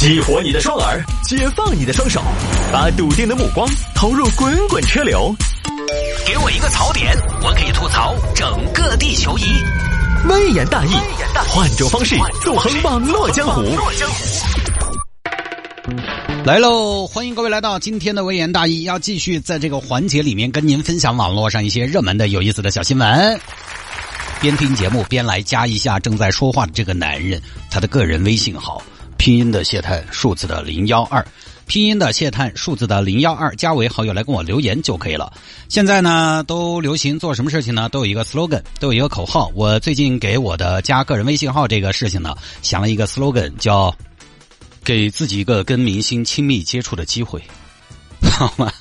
激活你的双耳，解放你的双手，把笃定的目光投入滚滚车流。给我一个槽点，我可以吐槽整个地球仪。微言大义，换种方式纵横网络江湖。来喽！欢迎各位来到今天的微言大义，要继续在这个环节里面跟您分享网络上一些热门的、有意思的小新闻。边听节目边来加一下正在说话的这个男人他的个人微信号，拼音的谢探，数字的零幺二，拼音的谢探，数字的零幺二，加为好友来跟我留言就可以了。现在呢，都流行做什么事情呢？都有一个 slogan，都有一个口号。我最近给我的加个人微信号这个事情呢，想了一个 slogan，叫“给自己一个跟明星亲密接触的机会”，好吗？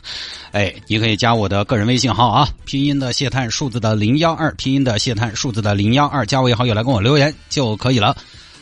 哎，你可以加我的个人微信号啊，拼音的谢探，数字的零幺二，拼音的谢探，数字的零幺二，加为好友来跟我留言就可以了。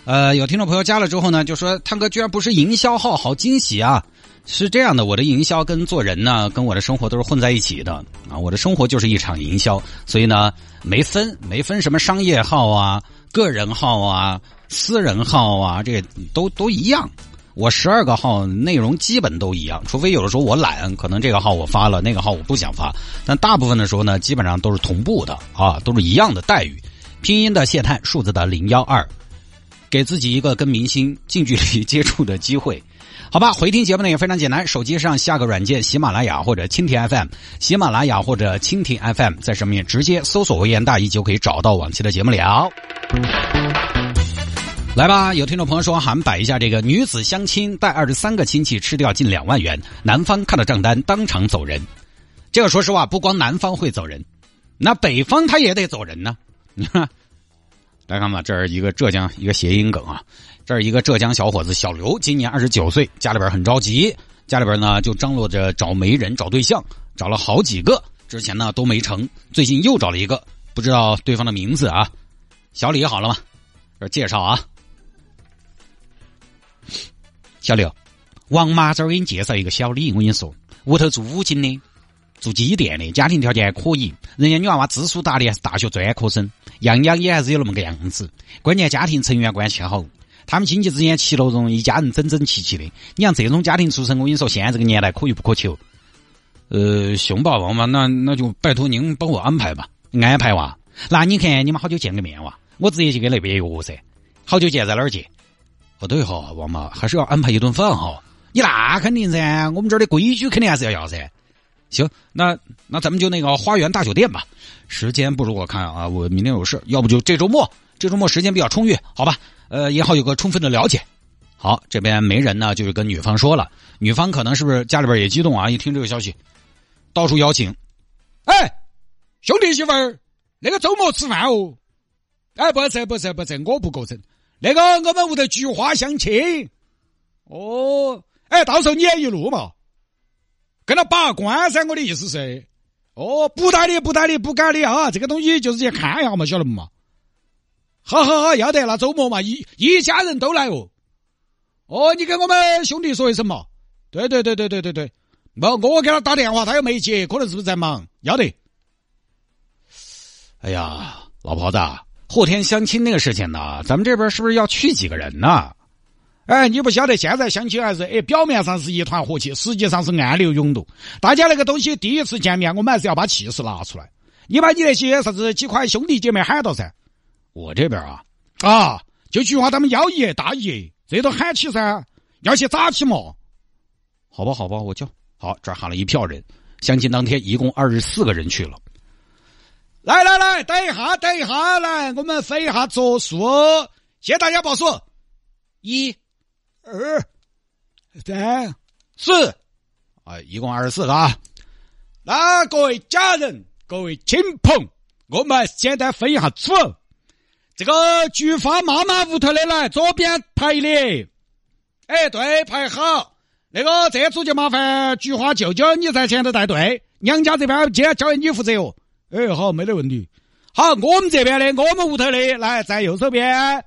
呃，有听众朋友加了之后呢，就说探哥居然不是营销号，好惊喜啊！是这样的，我的营销跟做人呢，跟我的生活都是混在一起的啊。我的生活就是一场营销，所以呢，没分没分什么商业号啊、个人号啊、私人号啊，这都都一样。我十二个号内容基本都一样，除非有的时候我懒，可能这个号我发了，那个号我不想发。但大部分的时候呢，基本上都是同步的啊，都是一样的待遇。拼音的谢探，数字的零幺二，给自己一个跟明星近距离接触的机会。好吧，回听节目呢也非常简单，手机上下个软件，喜马拉雅或者蜻蜓 FM，喜马拉雅或者蜻蜓 FM，在上面直接搜索“微言大义”就可以找到往期的节目了。来吧，有听众朋友说喊摆一下这个女子相亲带二十三个亲戚吃掉近两万元，男方看到账单当场走人。这个说实话，不光南方会走人，那北方他也得走人呢。你看，来看吧，这是一个浙江一个谐音梗啊。这是一个浙江小伙子小刘，今年二十九岁，家里边很着急，家里边呢就张罗着找媒人找对象，找了好几个，之前呢都没成，最近又找了一个，不知道对方的名字啊。小李好了吗？这介绍啊。小刘，王妈这儿给你介绍一个小李，我跟你说，屋头住五金的，做机电的，家庭条件还可以，人家女娃娃知书达理，还是大学专科生，样样也还是有那么个样子。关键家庭成员关系好，他们亲戚之间其乐融融，一家人整整齐齐的。你像这种家庭出身，我跟你说，现在这个年代可遇不可求。呃，凶霸王嘛，那那就拜托您帮我安排吧，安排哇。那你看你们好久见个面哇？我直接就给那边约噻。好久见，在哪儿见？哦对哈，王妈还是要安排一顿饭哈。你那肯定噻，我们这儿的规矩肯定还是要要噻。行，那那咱们就那个花园大酒店吧。时间不如我看啊，我明天有事，要不就这周末。这周末时间比较充裕，好吧？呃，也好有个充分的了解。好，这边媒人呢，就是跟女方说了，女方可能是不是家里边也激动啊？一听这个消息，到处邀请。哎，兄弟媳妇儿，那个周末吃饭哦。哎，不是不是不是，我不过生。那个我们屋头菊花相亲，哦，哎，到时候你也一路嘛，跟他把关噻。我的意思是，哦，不打你，不打你，不敢的啊！这个东西就是去看一下嘛，晓得不嘛？好好好，要得，那周末嘛，一一家人都来哦。哦，你跟我们兄弟说一声嘛。对对对对对对对，不，我给他打电话，他又没接，可能是不是在忙？要得。哎呀，老婆子。后天相亲那个事情呢，咱们这边是不是要去几个人呢？哎，你不晓得现在相亲还是哎，表面上是一团和气，实际上是暗流涌动。大家那个东西第一次见面，我们还是要把气势拿出来。你把你那些啥子几块兄弟姐妹喊到噻。我这边啊啊，就菊花他们幺爷大爷，这都喊起噻，要去咋起嘛？好吧，好吧，我叫好，这喊了一票人。相亲当天一共二十四个人去了。来来来，等一下，等一下，来，我们分一下桌数，谢大家报数，一、二、三、四，啊，一共二十四个啊。那各位家人，各位亲朋，我们简单分一下组。这个菊花妈妈屋头的来，左边排列。哎，对，排好。那个这组就麻烦菊花舅舅你在前头带队，娘家这边今天交给你负责哦。哎，好，没得问题。好，我们这边的，我们屋头的，来在右手边，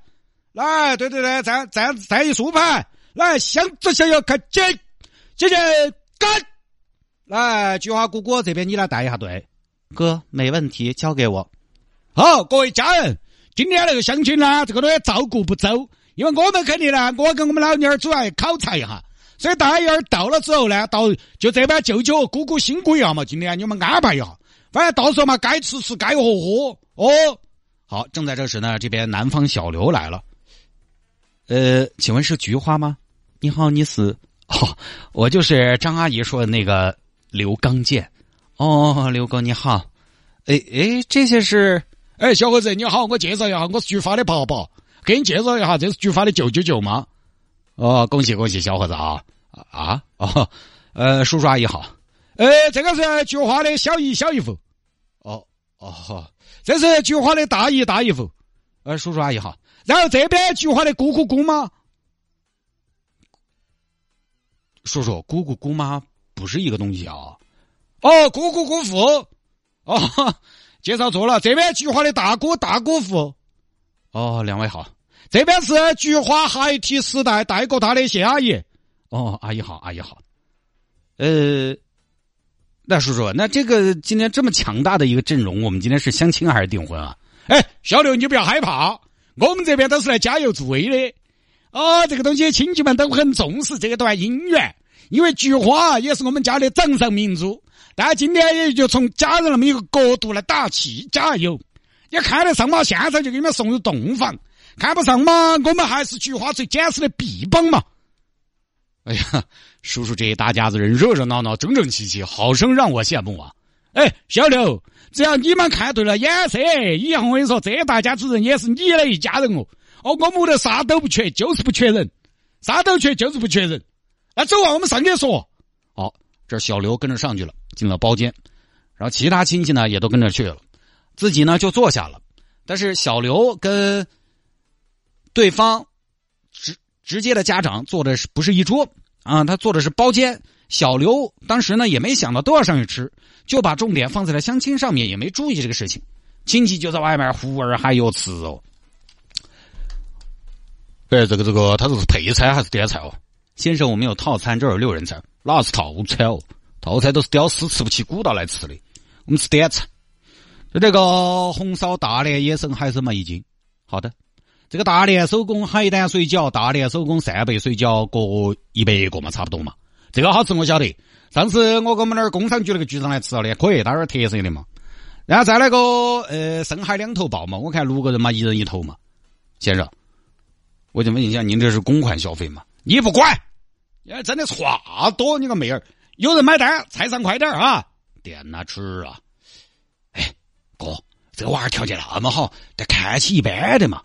来，对对对，站站站一竖排，来，向左向右看紧，姐姐干，来，菊花姑姑这边你来带一下队，哥，没问题，交给我。好，各位家人，今天那个相亲呢，这个东西照顾不周，因为我们肯定呢，我跟我们老娘儿主要考察一下，所以大爷儿到了之后呢，到就这边舅舅姑姑辛苦一下嘛，今天你们安排一下，反正到时候嘛，该吃吃，该喝喝哦。好，正在这时呢，这边南方小刘来了。呃，请问是菊花吗？你好，你是？哦，我就是张阿姨说的那个刘刚健。哦，刘哥你好。哎哎，这些是？哎，小伙子你好，我介绍一下，我是菊花的爸爸，给你介绍一下，这是菊花的舅舅舅妈。哦，恭喜恭喜，小伙子啊啊哦，呃，叔叔阿姨好。呃，这个是菊花的小姨小姨夫。哦哦，这是菊花的大姨大姨夫。呃，叔叔阿姨好。然后这边菊花的姑姑姑妈，叔叔姑姑姑妈不是一个东西啊。哦，姑姑姑父，哦，介绍错了。这边菊花的大姑大姑父。哦，两位好。这边是菊花孩提时代带过他的谢阿姨。哦，阿姨好，阿姨好。呃，那叔叔，那这个今天这么强大的一个阵容，我们今天是相亲还是订婚啊？哎，小刘，你不要害怕。我们这边都是来加油助威的，啊，这个东西亲戚们都很重视这段姻缘，因为菊花也是我们家的掌上明珠。但今天也就从家人那么一个角度来打气加油。你看得上嘛？现在就给你们送入洞房；看不上嘛？我们还是菊花最坚实的臂膀嘛。哎呀，叔叔这一大家子人热热闹闹、整整齐齐，好生让我羡慕啊！哎，小刘。只要你们看对了眼色，以后我跟你说，这一大家子人也是你的一家人哦。哦，我屋头啥都不缺，就是不缺人，啥都缺，就是不缺人。那走啊，我们上去说。好，这小刘跟着上去了，进了包间，然后其他亲戚呢也都跟着去了，自己呢就坐下了。但是小刘跟对方直直接的家长坐的是不是一桌啊？他坐的是包间。小刘当时呢也没想到都要上去吃。就把重点放在了相亲上面，也没注意这个事情。亲戚就在外面呼儿还有吃哦。哎，这个这个，他这是配菜还是点菜哦？先生，我们有套餐，这有六人餐。哪是套餐哦？套餐都是屌丝吃不起古道来吃的。我们吃点菜。就这个红烧大连野生海参嘛，一斤。好的。这个大连手工海胆水饺，大连手工扇贝水饺，各一百个嘛，差不多嘛。这个好吃，我晓得。上次我跟我们那儿工商局那个局长来吃了的，可以，他有点特色的嘛。然后再来个呃深海两头鲍嘛，我看六个人嘛，一人一头嘛。先生，我就问一下，您这是公款消费吗？你不管，哎，真的话多，你个妹儿，有人买单，菜上快点啊，点哪吃啊？哎，哥，这娃儿条件那么好，但看起一般的嘛。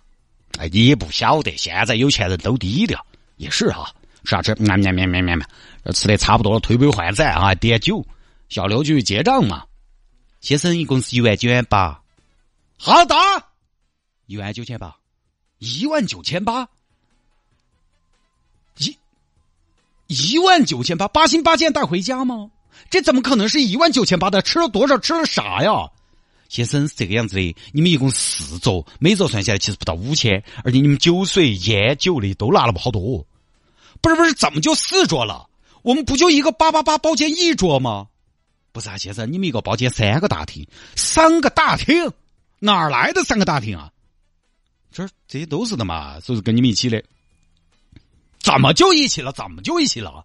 哎，你也不晓得，现在有钱人都低调，也是哈。啥吃？喵喵喵喵喵喵。吃的差不多了，推杯换盏啊，点酒。小刘就去结账嘛。先生，一共是一万九千八。好的，一万九千八，一万九千八，一万九千八，八星八件带回家吗？这怎么可能是一万九千八的？吃了多少？吃了啥呀？先生是这个样子的，你们一共四桌，每桌算下来其实不到五千，而且你们酒水、烟酒的都拿了不好多。不是不是，怎么就四桌了？我们不就一个八八八包间一桌吗？不是啊，先生，你们一个包间三个大厅，三个大厅，哪儿来的三个大厅啊？这这些都是的嘛，都是跟你们一起的。怎么就一起了？怎么就一起了？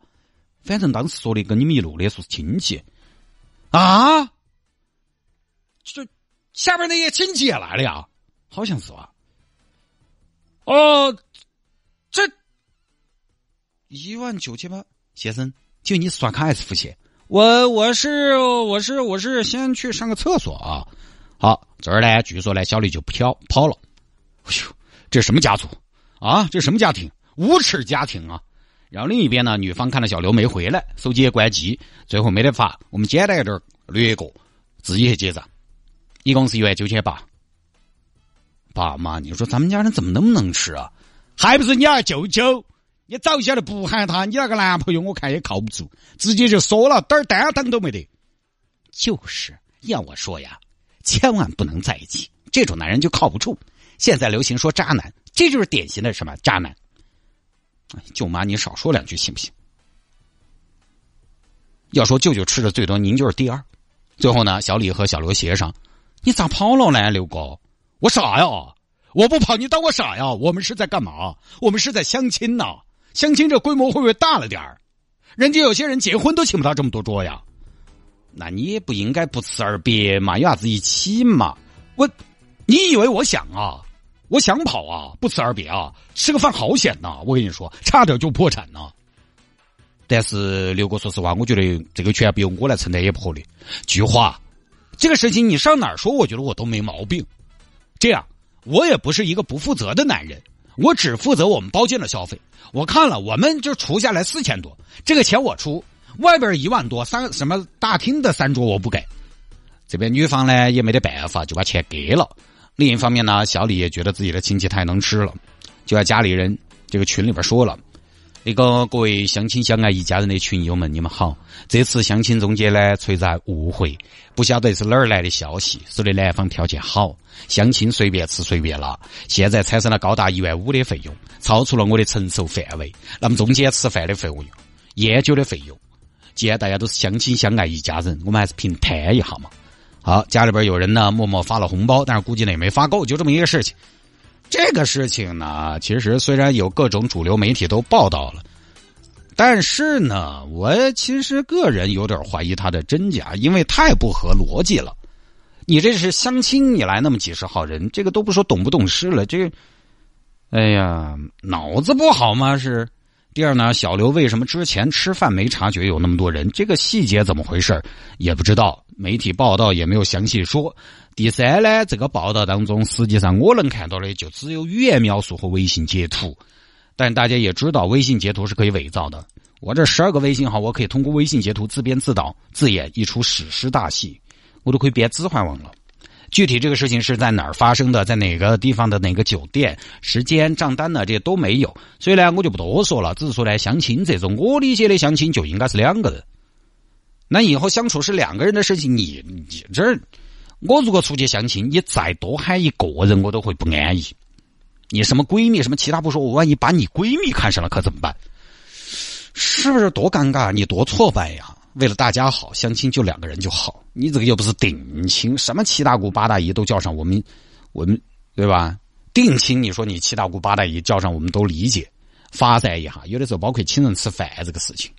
反正当时说的跟你们一路的说是亲戚啊。这下边那些亲戚也来了呀？好像是吧？哦，这一万九千八。先生，就你刷卡还是付钱？我我是我是我是先去上个厕所啊。好，这儿呢，据说呢，小李就飘跑了。哎呦，这什么家族啊？这什么家庭？无耻家庭啊！然后另一边呢，女方看到小刘没回来，手机也关机，最后没得法，我们简单一点略过，自己去结账，一共是一万九千八。爸妈，你说咱们家人怎么那么能吃啊？还不是你二舅舅？你早晓得不喊他，你那个男朋友我看也靠不住，直接就说了，点儿担当都没得。就是要我说呀，千万不能在一起，这种男人就靠不住。现在流行说渣男，这就是典型的什么渣男。舅妈，你少说两句行不行？要说舅舅吃的最多，您就是第二。最后呢，小李和小刘协商，你咋跑了呢？刘哥，我傻呀？我不跑，你当我傻呀？我们是在干嘛？我们是在相亲呐！相亲这规模会不会大了点儿？人家有些人结婚都请不到这么多桌呀。那你也不应该不辞而别嘛，有啥子一起嘛？我，你以为我想啊？我想跑啊，不辞而别啊，吃个饭好险呐！我跟你说，差点就破产呢。但是刘哥，说实话，我觉得这个全不由我来承担也不合理。菊花，这个事情你上哪儿说，我觉得我都没毛病。这样，我也不是一个不负责的男人，我只负责我们包间的消费。我看了，我们就出下来四千多，这个钱我出，外边一万多，三什么大厅的三桌我不给。这边女方呢也没得办法，就把钱给了。另一方面呢，小李也觉得自己的亲戚太能吃了，就在家里人这个群里边说了：“那个各位相亲相爱一家人的群友们，你们好！这次相亲中间呢存在误会，不晓得是哪儿来的消息，说的男方条件好，相亲随便吃随便拉，现在产生了高达一万五的费用，超出了我的承受范围。那么中间吃饭的费用、烟酒的费用，既然大家都是相亲相爱一家人，我们还是平摊一下嘛。”好，家里边有人呢，默默发了红包，但是估计呢也没发够，就这么一个事情。这个事情呢，其实虽然有各种主流媒体都报道了，但是呢，我其实个人有点怀疑它的真假，因为太不合逻辑了。你这是相亲，你来那么几十号人，这个都不说懂不懂事了，这，哎呀，脑子不好吗？是。第二呢，小刘为什么之前吃饭没察觉有那么多人？这个细节怎么回事也不知道，媒体报道也没有详细说。第三呢，这个报道当中，实际上我能看到的就只有语言描述和微信截图。但大家也知道，微信截图是可以伪造的。我这十二个微信号，我可以通过微信截图自编自导自演一出史诗大戏，我都可以编《指环王》了。具体这个事情是在哪儿发生的，在哪个地方的哪个酒店，时间账单呢？这些都没有，所以呢，我就不多说了。只是说呢，相亲这种，我理解的相亲就应该是两个人。那以后相处是两个人的事情，你你这，我如果出去相亲，你再多喊一个人，我都会不安逸。你什么闺蜜什么其他不说，我万一把你闺蜜看上了，可怎么办？是不是多尴尬？你多挫败呀？为了大家好，相亲就两个人就好。你这个又不是定亲，什么七大姑八大姨都叫上我们，我们对吧？定亲，你说你七大姑八大姨叫上我们都理解，发散一下。有的时候包括请人吃饭这个事情，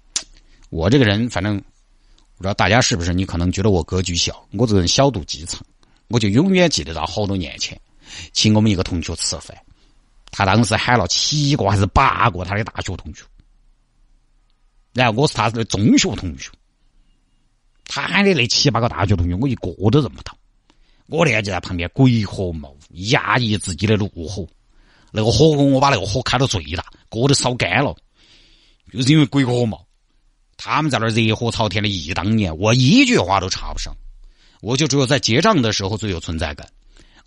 我这个人反正不知道大家是不是？你可能觉得我格局小，我这个人小肚鸡肠，我就永远记得到好多年前请我们一个同学吃饭，他当时喊了七个还是八个他的大学同学，然后我是他的中学同学。他喊的那七八个大学同学，我一个都认不到。我呢就在旁边鬼火冒，压抑自己的怒火。那个火锅我把那个火开到最大，锅都烧干了，就是因为鬼火冒。他们在那热火朝天的忆当年，我一句话都插不上。我就只有在结账的时候最有存在感。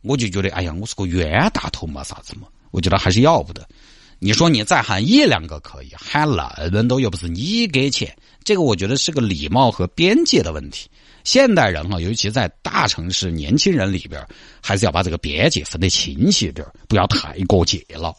我就觉得，哎呀，我是个冤大头嘛，啥子嘛？我觉得还是要不得。你说你再喊一两个可以，喊了人都又不是你给钱。这个我觉得是个礼貌和边界的问题。现代人哈，尤其在大城市，年轻人里边，还是要把这个边界分得清晰点不要太过界了。